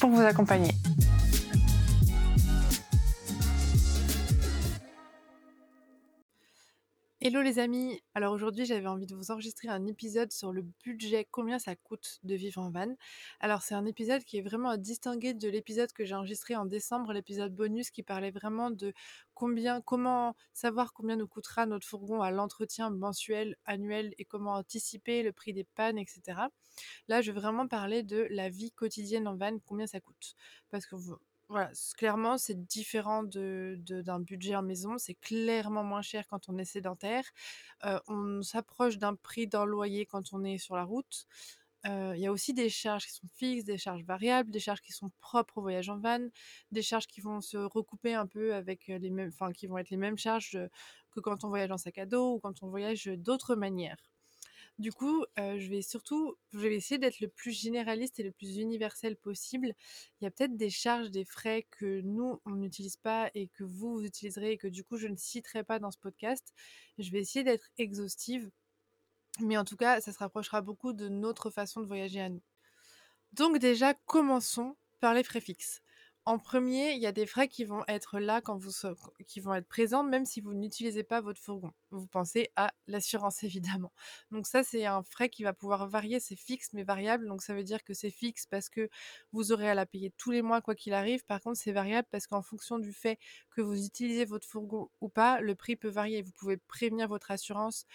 pour vous accompagner. Hello les amis, alors aujourd'hui j'avais envie de vous enregistrer un épisode sur le budget, combien ça coûte de vivre en van. Alors c'est un épisode qui est vraiment à distinguer de l'épisode que j'ai enregistré en décembre, l'épisode bonus qui parlait vraiment de combien, comment savoir combien nous coûtera notre fourgon à l'entretien mensuel, annuel et comment anticiper le prix des pannes, etc. Là je vais vraiment parler de la vie quotidienne en van, combien ça coûte. Parce que voilà, clairement, c'est différent de, d'un budget en maison. C'est clairement moins cher quand on est sédentaire. on s'approche d'un prix d'un loyer quand on est sur la route. Il y a aussi des charges qui sont fixes, des charges variables, des charges qui sont propres au voyage en van, des charges qui vont se recouper un peu avec les mêmes, enfin qui vont être les mêmes charges que quand on voyage en sac à dos ou quand on voyage d'autres manières. Du coup, je vais surtout, je vais essayer d'être le plus généraliste et le plus universel possible. Il y a peut-être des charges, des frais que nous, on n'utilise pas et que vous, vous utiliserez et que du coup, je ne citerai pas dans ce podcast. Je vais essayer d'être exhaustive, mais en tout cas, ça se rapprochera beaucoup de notre façon de voyager à nous. Donc déjà, commençons par les frais fixes. En premier, il y a des frais qui vont être là quand vous qui vont être présents même si vous n'utilisez pas votre fourgon. Vous pensez à l'assurance évidemment. Donc ça c'est un frais qui va pouvoir varier, c'est fixe mais variable. Donc ça veut dire que c'est fixe parce que vous aurez à la payer tous les mois quoi qu'il arrive. Par contre, c'est variable parce qu'en fonction du fait que vous utilisez votre fourgon ou pas, le prix peut varier. Vous pouvez prévenir votre assurance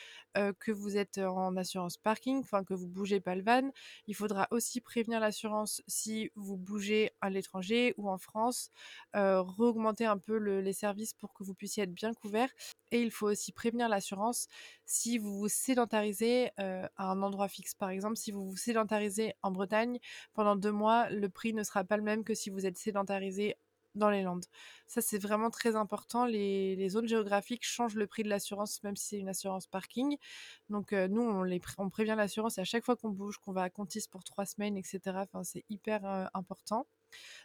que vous êtes en assurance parking, enfin que vous bougez pas le van. Il faudra aussi prévenir l'assurance si vous bougez à l'étranger ou en en France, euh, augmenter un peu les services pour que vous puissiez être bien couvert. Et il faut aussi prévenir l'assurance si vous vous sédentarisez à un endroit fixe. Par exemple, si vous vous sédentarisez en Bretagne pendant deux mois, le prix ne sera pas le même que si vous êtes sédentarisé dans les Landes. Ça, c'est vraiment très important. Les, zones géographiques changent le prix de l'assurance, même si c'est une assurance parking. Donc, nous, on, prévient l'assurance à chaque fois qu'on bouge, qu'on va à Contis pour trois semaines, etc. Enfin, c'est hyper important.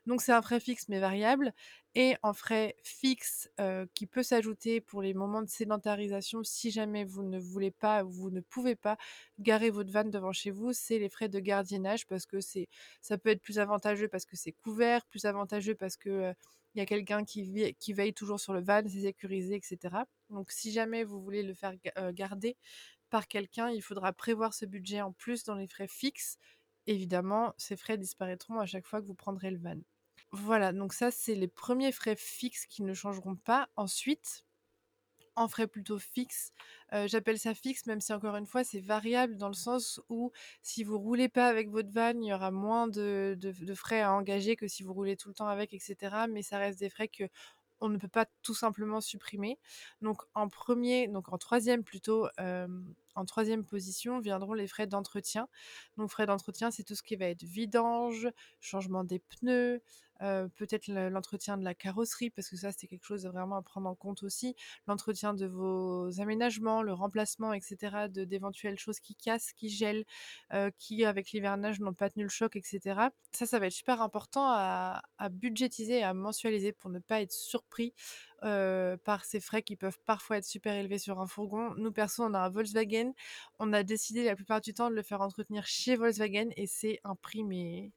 Donc c'est un frais fixe mais variable et en frais fixe qui peut s'ajouter pour les moments de sédentarisation si jamais vous ne voulez pas, vous ne pouvez pas garer votre van devant chez vous, c'est les frais de gardiennage parce que c'est ça peut être plus avantageux parce que c'est couvert, plus avantageux parce que il y a quelqu'un qui, qui veille toujours sur le van, c'est sécurisé, etc. Donc si jamais vous voulez le faire garder par quelqu'un, il faudra prévoir ce budget en plus dans les frais fixes évidemment, ces frais disparaîtront à chaque fois que vous prendrez le van. Voilà, donc ça, c'est les premiers frais fixes qui ne changeront pas. Ensuite, en frais plutôt fixes, j'appelle ça fixe, même si encore une fois, c'est variable dans le sens où si vous roulez pas avec votre van, il y aura moins de, de frais à engager que si vous roulez tout le temps avec, etc. Mais ça reste des frais que on ne peut pas tout simplement supprimer. Donc en premier, donc en troisième plutôt, en troisième position viendront les frais d'entretien. Donc frais d'entretien, c'est tout ce qui va être vidange, changement des pneus, heu, peut-être le l'entretien de la carrosserie parce que ça, c'est quelque chose, vraiment à prendre en compte aussi. L'entretien de vos aménagements, le remplacement et cetera de d'éventuelles choses qui cassent, qui gèlent, heu, qui avec l'hivernage n'ont pas tenu le choc et cetera. Ça, ça va être super important à budgétiser à mensualiser pour ne pas être surpris, heu, par ces frais qui peuvent parfois être super élevés sur un fourgon. Nous perso, on a un Volkswagen, on a décidé la plupart du temps de le faire entretenir chez Volkswagen et c'est un prix mais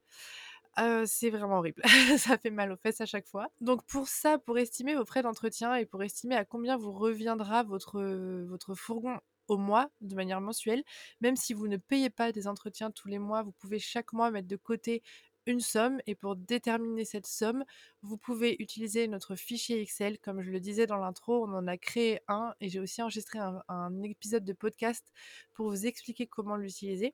c'est vraiment horrible. Ça fait mal aux fesses à chaque fois. Donc pour ça, pour estimer vos frais d'entretien et pour estimer à combien vous reviendra votre, votre fourgon au mois, de manière mensuelle, même si vous ne payez pas des entretiens tous les mois, vous pouvez chaque mois mettre de côté une somme et pour déterminer cette somme, vous pouvez utiliser notre fichier Excel. Comme je le disais dans l'intro, on en a créé un et j'ai aussi enregistré un épisode de podcast pour vous expliquer comment l'utiliser.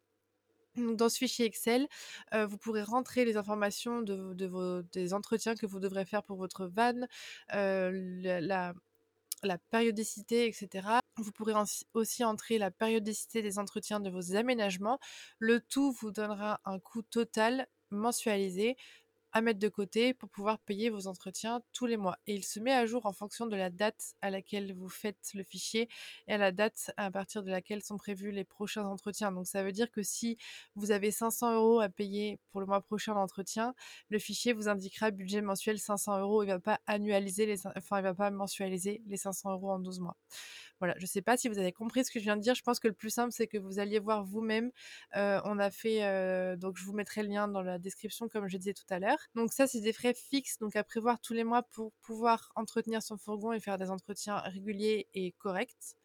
Dans ce fichier Excel, vous pourrez rentrer les informations des entretiens que vous devrez faire pour votre van, la périodicité et cetera. Vous pourrez aussi entrer la périodicité des entretiens de vos aménagements. Le tout vous donnera un coût total mensualisé à mettre de côté pour pouvoir payer vos entretiens tous les mois et il se met à jour en fonction de la date à laquelle vous faites le fichier et à la date à partir de laquelle sont prévus les prochains entretiens. Donc ça veut dire que si vous avez 500 € à payer pour le mois prochain d'entretien, le fichier vous indiquera budget mensuel 500 €. Il va pas annualiser les enfin il va pas mensualiser les 500 € en 12 mois. Voilà, je sais pas si vous avez compris ce que je viens de dire. Je pense que le plus simple, c'est que vous alliez voir vous-même. Heu, on a fait, heu donc je vous mettrai le lien dans la description comme je disais tout à l'heure. Donc ça, c'est des frais fixes, donc à prévoir tous les mois pour pouvoir entretenir son fourgon et faire des entretiens réguliers et corrects.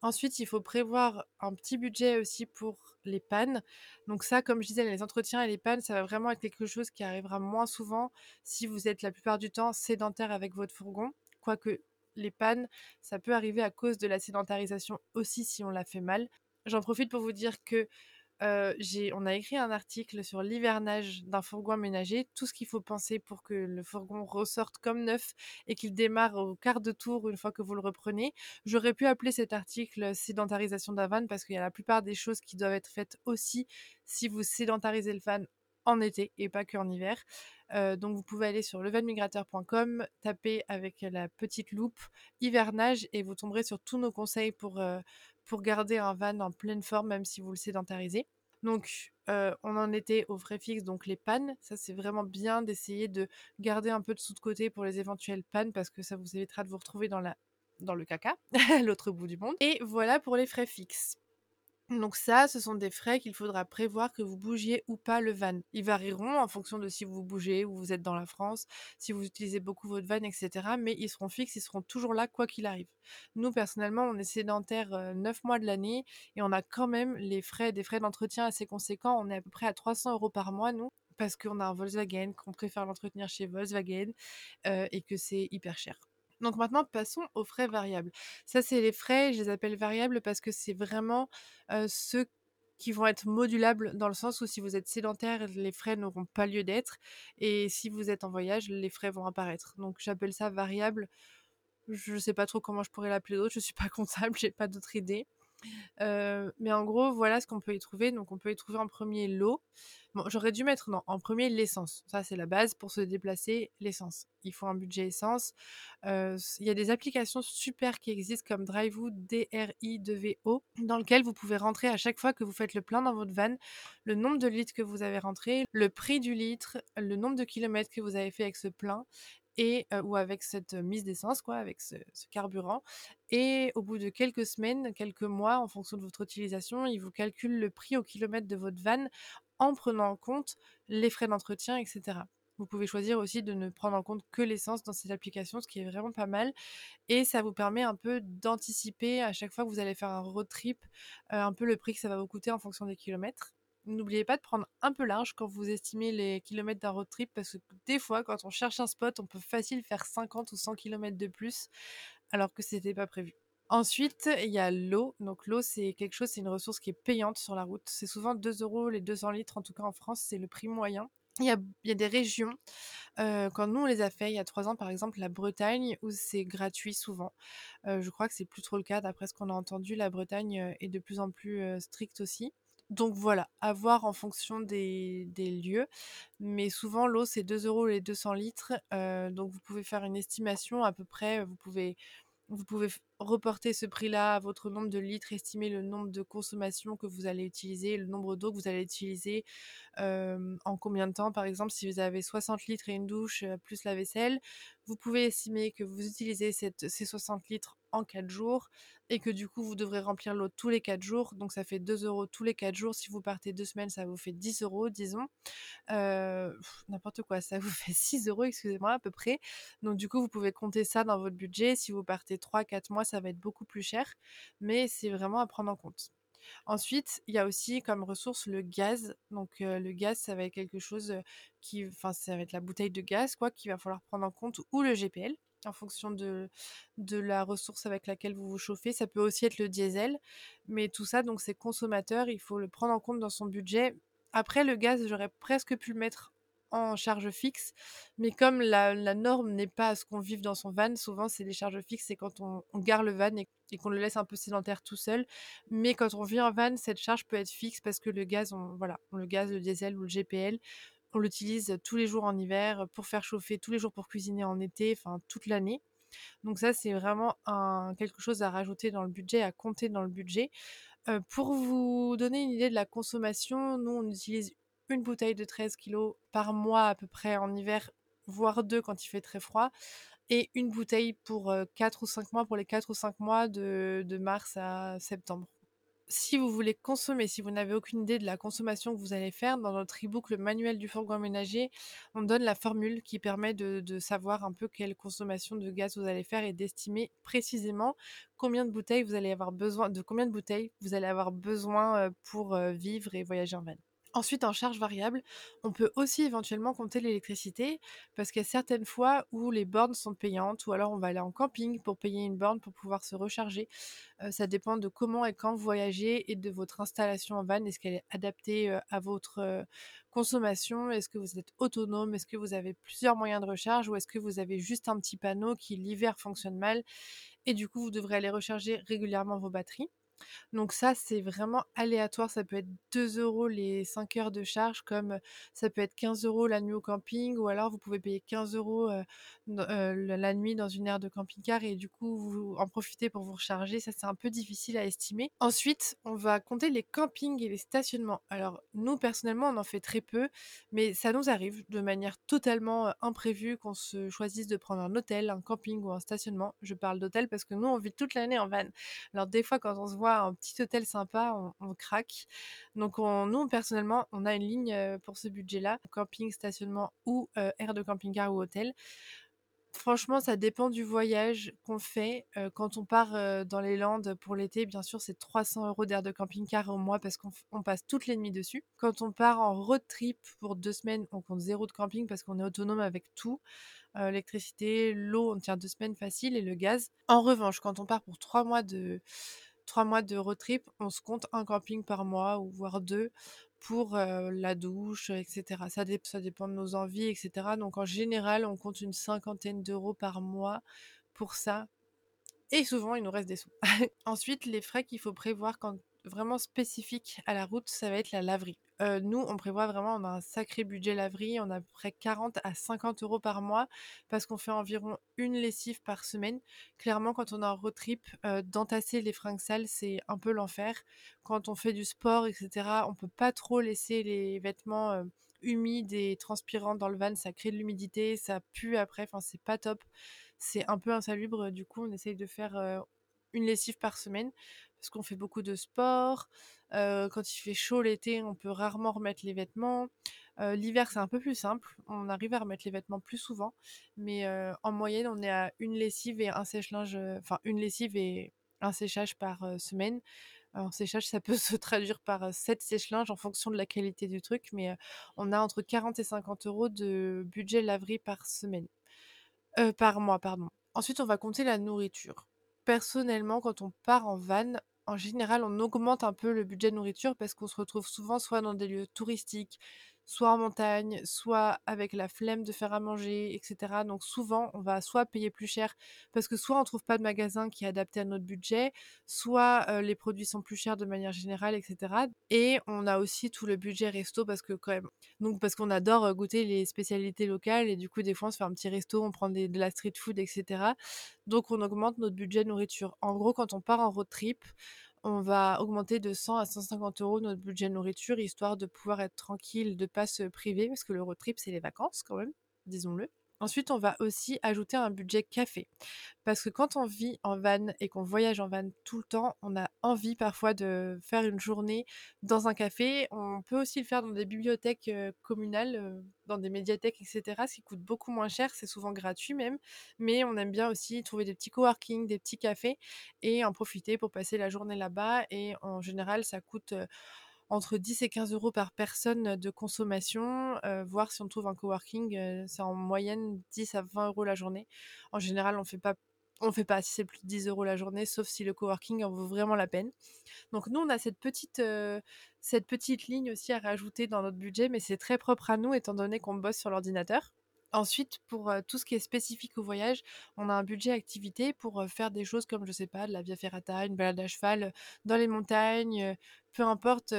Ensuite, il faut prévoir un petit budget aussi pour les pannes. Donc ça, comme je disais, les entretiens et les pannes, ça va vraiment être quelque chose qui arrivera moins souvent si vous êtes la plupart du temps sédentaire avec votre fourgon. Quoique les pannes, ça peut arriver à cause de la sédentarisation aussi si on la fait mal. J'en profite pour vous dire que, j'ai on a écrit un article sur l'hivernage d'un fourgon aménagé, tout ce qu'il faut penser pour que le fourgon ressorte comme neuf et qu'il démarre au quart de tour une fois que vous le reprenez. J'aurais pu appeler cet article «Sédentarisation d'un van» parce qu'il y a la plupart des choses qui doivent être faites aussi si vous sédentarisez le van en été et pas qu'en hiver. Heu, donc vous pouvez aller sur levanmigrateur.com, taper avec la petite loupe «hivernage» et vous tomberez sur tous nos conseils pour, heu, pour garder un van en pleine forme même si vous le sédentarisez. Donc, heu, on en était aux frais fixes, donc les pannes. Ça, c'est vraiment bien d'essayer de garder un peu de sous de côté pour les éventuelles pannes parce que ça vous évitera de vous retrouver dans la dans le caca, l'autre bout du monde et voilà pour les frais fixes. Donc ça, ce sont des frais qu'il faudra prévoir que vous bougiez ou pas le van. Ils varieront en fonction de si vous bougez ou vous êtes dans la France, si vous utilisez beaucoup votre van et cetera, mais ils seront fixes, ils seront toujours là quoi qu'il arrive. Nous, personnellement, on est sédentaires, heu, 9 mois de l'année et on a quand même les frais des frais d'entretien assez conséquents. On est à peu près à 300 € par mois, nous, parce qu'on a un Volkswagen, qu'on préfère l'entretenir chez Volkswagen, heu et que c'est hyper cher. Donc maintenant, passons aux frais variables. Ça, c'est les frais, je les appelle variables parce que c'est vraiment, ceux qui vont être modulables dans le sens où si vous êtes sédentaire, les frais n'auront pas lieu d'être et si vous êtes en voyage, les frais vont apparaître. Donc j'appelle ça variable. Je sais pas trop comment je pourrais l'appeler d'autre, je suis pas comptable, j'ai pas d'autre idée. Mais en gros, voilà ce qu'on peut y trouver. Donc on peut y trouver en premier l'eau. J'aurais dû mettre non, en premier l'essence. Ça, c'est la base pour se déplacer, l'essence. Il faut un budget essence. Il y a des applications super qui existent comme Drivoo, D-R-I-2-V-O, dans lequel vous pouvez rentrer à chaque fois que vous faites le plein dans votre van, le nombre de litres que vous avez rentré, le prix du litre, le nombre de kilomètres que vous avez fait avec ce plein ou avec cette mise d'essence quoi, avec ce carburant et au bout de quelques semaines, quelques mois, en fonction de votre utilisation, il vous calcule le prix au kilomètre de votre van en prenant en compte les frais d'entretien et cetera. Vous pouvez choisir aussi de ne prendre en compte que l'essence dans cette application, ce qui est vraiment pas mal et ça vous permet un peu d'anticiper à chaque fois que vous allez faire un road trip, un peu le prix que ça va vous coûter en fonction des kilomètres. N'oubliez pas de prendre un peu large quand vous estimez les kilomètres d'un road trip parce que des fois, quand on cherche un spot, on peut facile faire 50 ou 100 kilomètres de plus alors que c'était pas prévu. Ensuite, il y a l'eau. Donc l'eau, c'est quelque chose, c'est une ressource qui est payante sur la route. C'est souvent 2 € les 200 litres, en tout cas en France, c'est le prix moyen. Il y a des régions, heu, quand nous on les a fait il y a 3 ans, par exemple, la Bretagne où c'est gratuit souvent. Heu, je crois que c'est plus trop le cas d'après ce qu'on a entendu. La Bretagne, heu, est de plus en plus, stricte aussi. Donc voilà, à voir en fonction des lieux, mais souvent l'eau c'est 2 € les 200 litres, heu, donc vous pouvez faire une estimation à peu près, vous pouvez vous pouvez reporter ce prix-là à votre nombre de litres, estimer le nombre de consommation que vous allez utiliser, le nombre d'eau que vous allez utiliser, en combien de temps? Par exemple, si vous avez 60 litres et une douche, plus la vaisselle, vous pouvez estimer que vous utilisez ces 60 litres en 4 jours et que du coup, vous devrez remplir l'eau tous les 4 jours, donc ça fait 2 € tous les 4 jours. Si vous partez 2 semaines, ça vous fait 10 € disons, heu, n'importe quoi, ça vous fait 6 € excusez-moi à peu près, donc du coup, vous pouvez compter ça dans votre budget. Si vous partez 3-4 mois, ça va être beaucoup plus cher, mais c'est vraiment à prendre en compte. Ensuite, il y a aussi comme ressource le gaz, donc heu, le gaz, ça va être quelque chose, heu, qui enfin, ça va être la bouteille de gaz quoi, qu'il va falloir prendre en compte ou le GPL en fonction de de la ressource avec laquelle vous vous chauffez. Ça peut aussi être le diesel, mais tout ça donc c'est consommateur, il faut le prendre en compte dans son budget. Après le gaz, j'aurais presque pu le mettre en charge fixe, mais comme la norme n'est pas ce qu'on vive dans son van, souvent c'est des charges fixes, c'est quand on on gare le van et qu'on le laisse un peu sédentaire tout seul, mais quand on vit en van, cette charge peut être fixe parce que le gaz, on voilà, le gaz, le diesel ou le GPL, on l'utilise tous les jours en hiver, pour faire chauffer, tous les jours pour cuisiner en été, enfin toute l'année. Donc ça, c'est vraiment quelque chose à rajouter dans le budget, à compter dans le budget. Heu, pour vous donner une idée de la consommation, nous, on utilise une bouteille de 13 kilogrammes par mois à peu près en hiver, voire 2 quand il fait très froid et une bouteille pour, heu, 4 ou 5 mois, pour les 4 ou 5 mois de mars à septembre. Si vous voulez consommer, si vous n'avez aucune idée de la consommation que vous allez faire, dans notre e-book «Le manuel du fourgon aménagé», on donne la formule qui permet de savoir un peu quelle consommation de gaz vous allez faire et d'estimer précisément combien de bouteilles vous allez avoir besoin de combien de bouteilles vous allez avoir besoin, heu, pour, heu, vivre et voyager en van. Ensuite, en charge variable, on peut aussi éventuellement compter l'électricité parce qu'il y a certaines fois où les bornes sont payantes ou alors on va aller en camping pour payer une borne pour pouvoir se recharger. Heu, ça dépend de comment et quand vous voyagez et de votre installation en van. Est-ce qu'elle est adaptée, heu, à votre, heu, consommation? Est-ce que vous êtes autonome? Est-ce que vous avez plusieurs moyens de recharge? Ou est-ce que vous avez juste un petit panneau qui l'hiver fonctionne mal et du coup vous devrez aller recharger régulièrement vos batteries? Donc ça, c'est vraiment aléatoire. Ça peut être 2 € les 5 heures de charge, comme ça peut être 15 € la nuit au camping, ou alors vous pouvez payer 15 € heu, n heu, la nuit dans une aire de camping-car et du coup, vous en profitez pour vous recharger. Ça, c'est un peu difficile à estimer. Ensuite, on va compter les campings et les stationnements. Alors nous, personnellement, on en fait très peu, mais ça nous arrive de manière totalement, imprévue qu'on se choisisse de prendre un hôtel, un camping ou un stationnement. Je parle d'hôtel parce que nous, on vit toute l'année en van. Alors des fois, quand on se voit un petit hôtel sympa, on craque. Donc on nous, personnellement, on a une ligne, heu, pour ce budget-là, camping, stationnement ou, heu, aire de camping-car ou hôtel. Franchement, ça dépend du voyage qu'on fait. Heu, quand on part, heu, dans les Landes pour l'été, bien sûr, c'est 300 € d'aire de camping-car au mois parce qu'on passe toutes les nuits dessus. Quand on part en road trip pour 2 semaines, on compte 0 de camping parce qu'on est autonome avec tout, l'électricité, l'eau, on tient 2 semaines facile et le gaz. En revanche, quand on part pour 3 mois de 3 mois de road trip, on se compte 1 camping par mois ou voire 2 pour, la douche, et cetera. Ça dép ça dépend de nos envies et cetera. Donc en général, on compte une cinquantaine d'euros par mois pour ça et souvent, il nous reste des sous. Ensuite, les frais qu'il faut prévoir quand vraiment spécifiques à la route, ça va être la laverie. Heu, nous, on prévoit vraiment on a un sacré budget laverie, on a à peu près 40 à 50 € par mois parce qu'on fait environ 1 lessive par semaine. Clairement, quand on est en road trip, heu, d'entasser les fringues sales, c'est un peu l'enfer. Quand on fait du sport et cetera, on peut pas trop laisser les vêtements, heu, humides et transpirants dans le van, ça crée de l'humidité, ça pue après, enfin, c'est pas top. C'est un peu insalubre, du coup, on essaye de faire, 1 lessive par semaine parce qu'on fait beaucoup de sport. Quand il fait chaud l'été, on peut rarement remettre les vêtements. L'hiver, c'est un peu plus simple, on arrive à remettre les vêtements plus souvent, mais en moyenne, on est à 1 lessive et un sèche-linge, enfin 1 lessive et un séchage par, semaine. En séchage, ça peut se traduire par, heu, 7 sèche-linges en fonction de la qualité du truc, mais on a entre 40 et 50 € de budget laverie par semaine. Par mois, pardon. Ensuite, on va compter la nourriture. Personnellement, quand on part en van, en général, on augmente un peu le budget nourriture parce qu'on se retrouve souvent soit dans des lieux touristiques, soit en montagne, soit avec la flemme de faire à manger, etc. Donc souvent, on va soit payer plus cher parce que soit on trouve pas de magasin qui est adapté à notre budget, soit les produits sont plus chers de manière générale, etc. Et on a aussi tout le budget resto parce que quand même, donc parce qu'on adore goûter les spécialités locales et du coup des fois on se fait un petit resto, on prend de la street food, etc. Donc on augmente notre budget nourriture. En gros, quand on part en road trip, on va augmenter de 100 à 150 euros notre budget nourriture, histoire de pouvoir être tranquille, de pas se priver, parce que le road trip, c'est les vacances quand même, disons-le. Ensuite, on va aussi ajouter un budget café. Parce que quand on vit en van et qu'on voyage en van tout le temps, on a envie parfois de faire une journée dans un café. On peut aussi le faire dans des bibliothèques communales, dans des médiathèques, etc. Ce qui coûte beaucoup moins cher, c'est souvent gratuit même. Mais on aime bien aussi trouver des petits coworking, des petits cafés et en profiter pour passer la journée là-bas. Et en général, ça coûte entre 10 et 15 euros par personne de consommation. voir si on trouve un coworking, c'est en moyenne 10 à 20 euros la journée. En général, on fait pas on fait pas si c'est plus de 10 euros la journée, sauf si le coworking en vaut vraiment la peine. Donc nous, on a cette petite, cette petite ligne aussi à rajouter dans notre budget, mais c'est très propre à nous étant donné qu'on bosse sur l'ordinateur. Ensuite, pour tout ce qui est spécifique au voyage, on a un budget activité pour faire des choses comme, je sais pas, de la via ferrata, une balade à cheval dans les montagnes, peu importe,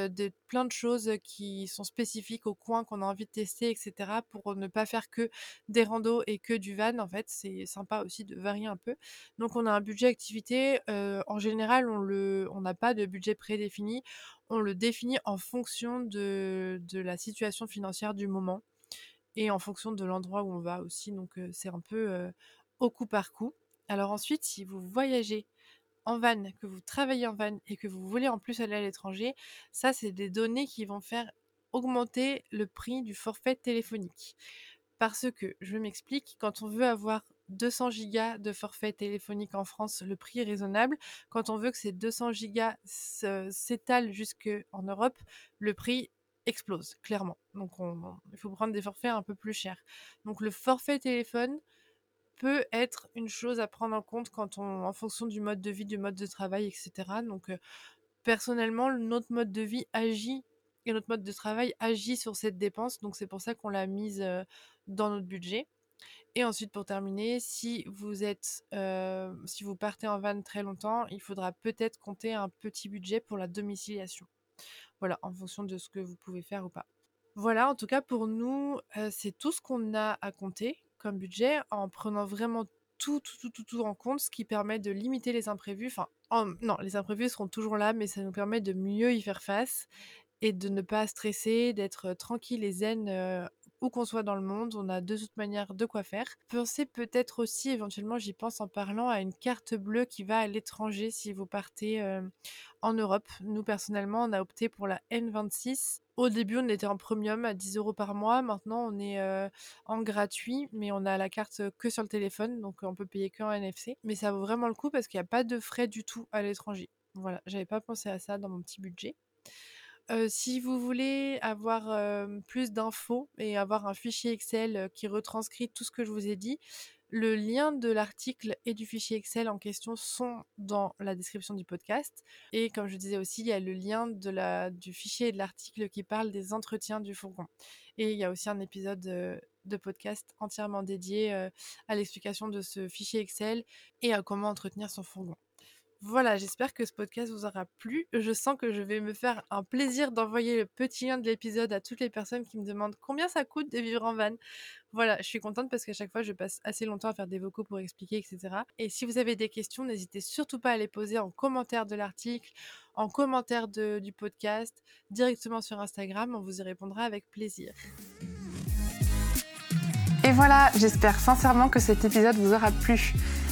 plein de choses qui sont spécifiques au coin qu'on a envie de tester, etc. pour ne pas faire que des randos et que du van. En fait, c'est sympa aussi de varier un peu. Donc, on a un budget activité. en général, on n'a pas de budget prédéfini. On le définit en fonction de la situation financière du moment et en fonction de l'endroit où on va aussi. Donc c'est un peu au coup par coup. Alors ensuite, si vous voyagez en van, que vous travaillez en van et que vous voulez en plus aller à l'étranger, ça c'est des données qui vont faire augmenter le prix du forfait téléphonique. Parce que, je m'explique, quand on veut avoir 200 gigas de forfait téléphonique en France, le prix est raisonnable. Quand on veut que ces 200 gigas s'étalent jusque en Europe, le prix explose, clairement. Donc il faut prendre des forfaits un peu plus chers. Donc le forfait téléphone peut être une chose à prendre en compte quand on, en fonction du mode de vie, du mode de travail, etc. Donc personnellement, notre mode de vie agit et notre mode de travail agit sur cette dépense. Donc c'est pour ça qu'on l'a mise dans notre budget. Et ensuite, pour terminer, si vous êtes, si vous partez en van très longtemps, il faudra peut-être compter un petit budget pour la domiciliation. Voilà, en fonction de ce que vous pouvez faire ou pas. Voilà, en tout cas pour nous, c'est tout ce qu'on a à compter comme budget en prenant vraiment tout, tout, tout, tout, tout en compte, ce qui permet de limiter les imprévus. Enfin, non, les imprévus seront toujours là, mais ça nous permet de mieux y faire face et de ne pas stresser, d'être tranquille et zen où qu'on soit dans le monde, on a de toute manière de quoi faire. Pensez peut-être aussi, éventuellement, j'y pense en parlant, à une carte bleue qui va à l'étranger si vous partez en Europe. Nous, personnellement, on a opté pour la N26. Au début, on était en premium à 10 euros par mois. Maintenant, on est en gratuit, mais on a la carte que sur le téléphone, donc on peut payer qu'en NFC. Mais ça vaut vraiment le coup parce qu'il n'y a pas de frais du tout à l'étranger. Voilà, j'avais pas pensé à ça dans mon petit budget si vous voulez avoir plus d'infos et avoir un fichier Excel qui retranscrit tout ce que je vous ai dit, le lien de l'article et du fichier Excel en question sont dans la description du podcast. Et comme je disais aussi, il y a le lien du fichier et de l'article qui parle des entretiens du fourgon. Et il y a aussi un épisode de podcast entièrement dédié à l'explication de ce fichier Excel et à comment entretenir son fourgon. Voilà, j'espère que ce podcast vous aura plu. Je sens que je vais me faire un plaisir d'envoyer le petit lien de l'épisode à toutes les personnes qui me demandent combien ça coûte de vivre en van. Voilà, je suis contente parce qu'à chaque fois, je passe assez longtemps à faire des vocaux pour expliquer, etc. Et si vous avez des questions, n'hésitez surtout pas à les poser en commentaire de l'article, en commentaire du podcast, directement sur Instagram. On vous y répondra avec plaisir. Et voilà, j'espère sincèrement que cet épisode vous aura plu.